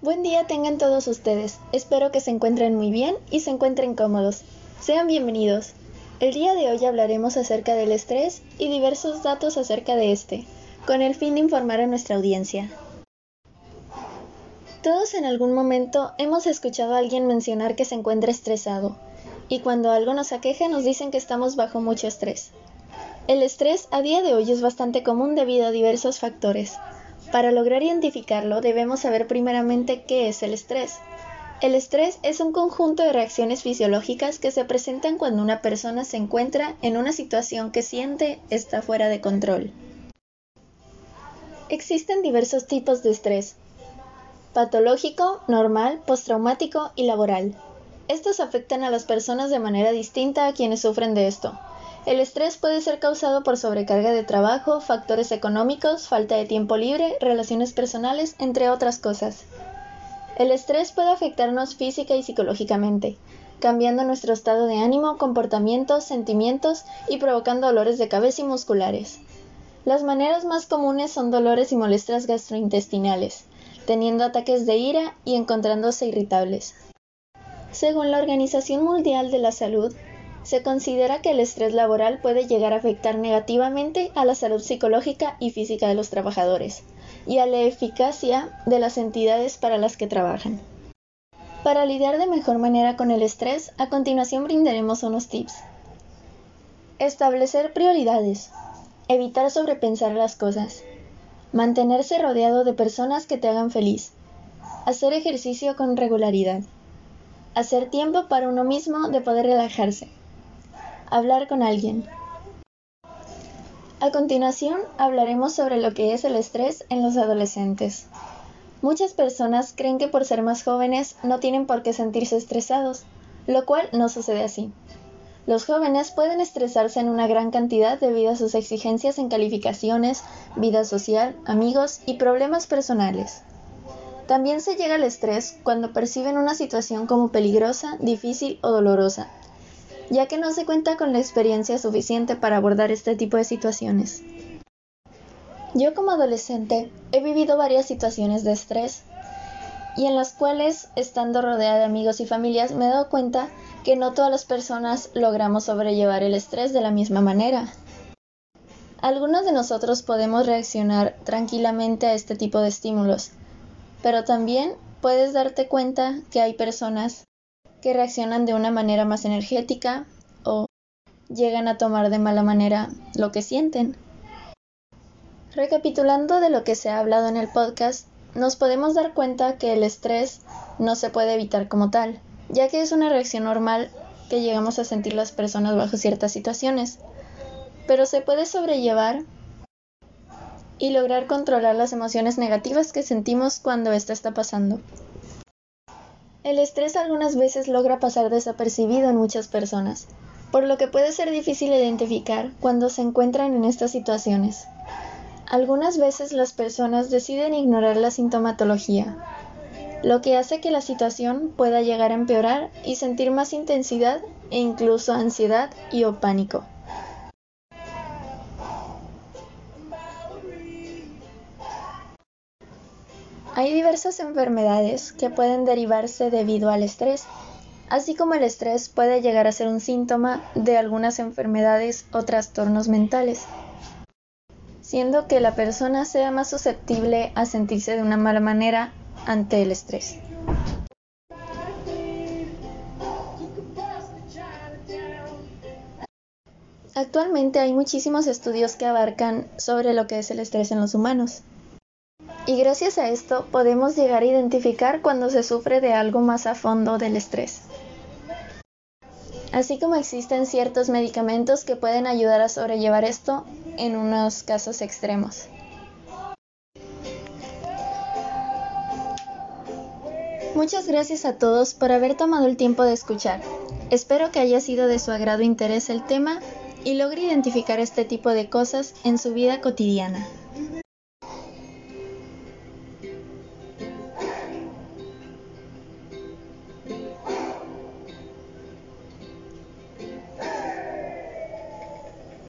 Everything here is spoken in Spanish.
Buen día tengan todos ustedes. Espero que se encuentren muy bien y se encuentren cómodos. Sean bienvenidos. El día de hoy hablaremos acerca del estrés y diversos datos acerca de este, con el fin de informar a nuestra audiencia. Todos en algún momento hemos escuchado a alguien mencionar que se encuentra estresado, y cuando algo nos aqueja nos dicen que estamos bajo mucho estrés. El estrés a día de hoy es bastante común debido a diversos factores. Para lograr identificarlo debemos saber primeramente qué es el estrés. El estrés es un conjunto de reacciones fisiológicas que se presentan cuando una persona se encuentra en una situación que siente está fuera de control. Existen diversos tipos de estrés. Patológico, normal, postraumático y laboral. Estos afectan a las personas de manera distinta a quienes sufren de esto. El estrés puede ser causado por sobrecarga de trabajo, factores económicos, falta de tiempo libre, relaciones personales, entre otras cosas. El estrés puede afectarnos física y psicológicamente, cambiando nuestro estado de ánimo, comportamientos, sentimientos y provocando dolores de cabeza y musculares. Las maneras más comunes son dolores y molestias gastrointestinales, teniendo ataques de ira y encontrándose irritables. Según la Organización Mundial de la Salud, se considera que el estrés laboral puede llegar a afectar negativamente a la salud psicológica y física de los trabajadores y a la eficacia de las entidades para las que trabajan. Para lidiar de mejor manera con el estrés, a continuación brindaremos unos tips. Establecer prioridades. Evitar sobrepensar las cosas. Mantenerse rodeado de personas que te hagan feliz. Hacer ejercicio con regularidad. Hacer tiempo para uno mismo de poder relajarse. Hablar con alguien. A continuación hablaremos sobre lo que es el estrés en los adolescentes. Muchas personas creen que por ser más jóvenes no tienen por qué sentirse estresados, lo cual no sucede así. Los jóvenes pueden estresarse en una gran cantidad debido a sus exigencias en calificaciones, vida social, amigos y problemas personales. También se llega al estrés cuando perciben una situación como peligrosa, difícil o dolorosa, ya que no se cuenta con la experiencia suficiente para abordar este tipo de situaciones. Yo como adolescente he vivido varias situaciones de estrés y en las cuales, estando rodeada de amigos y familias, me he dado cuenta que no todas las personas logramos sobrellevar el estrés de la misma manera. Algunos de nosotros podemos reaccionar tranquilamente a este tipo de estímulos, pero también puedes darte cuenta que hay personas que reaccionan de una manera más energética o llegan a tomar de mala manera lo que sienten. Recapitulando de lo que se ha hablado en el podcast, nos podemos dar cuenta que el estrés no se puede evitar como tal, ya que es una reacción normal que llegamos a sentir las personas bajo ciertas situaciones, pero se puede sobrellevar y lograr controlar las emociones negativas que sentimos cuando esto está pasando. El estrés algunas veces logra pasar desapercibido en muchas personas, por lo que puede ser difícil identificar cuando se encuentran en estas situaciones. Algunas veces las personas deciden ignorar la sintomatología, lo que hace que la situación pueda llegar a empeorar y sentir más intensidad e incluso ansiedad y o pánico. Hay diversas enfermedades que pueden derivarse debido al estrés, así como el estrés puede llegar a ser un síntoma de algunas enfermedades o trastornos mentales, siendo que la persona sea más susceptible a sentirse de una mala manera ante el estrés. Actualmente hay muchísimos estudios que abarcan sobre lo que es el estrés en los humanos. Y gracias a esto podemos llegar a identificar cuando se sufre de algo más a fondo del estrés. Así como existen ciertos medicamentos que pueden ayudar a sobrellevar esto en unos casos extremos. Muchas gracias a todos por haber tomado el tiempo de escuchar. Espero que haya sido de su agrado interés el tema y logre identificar este tipo de cosas en su vida cotidiana.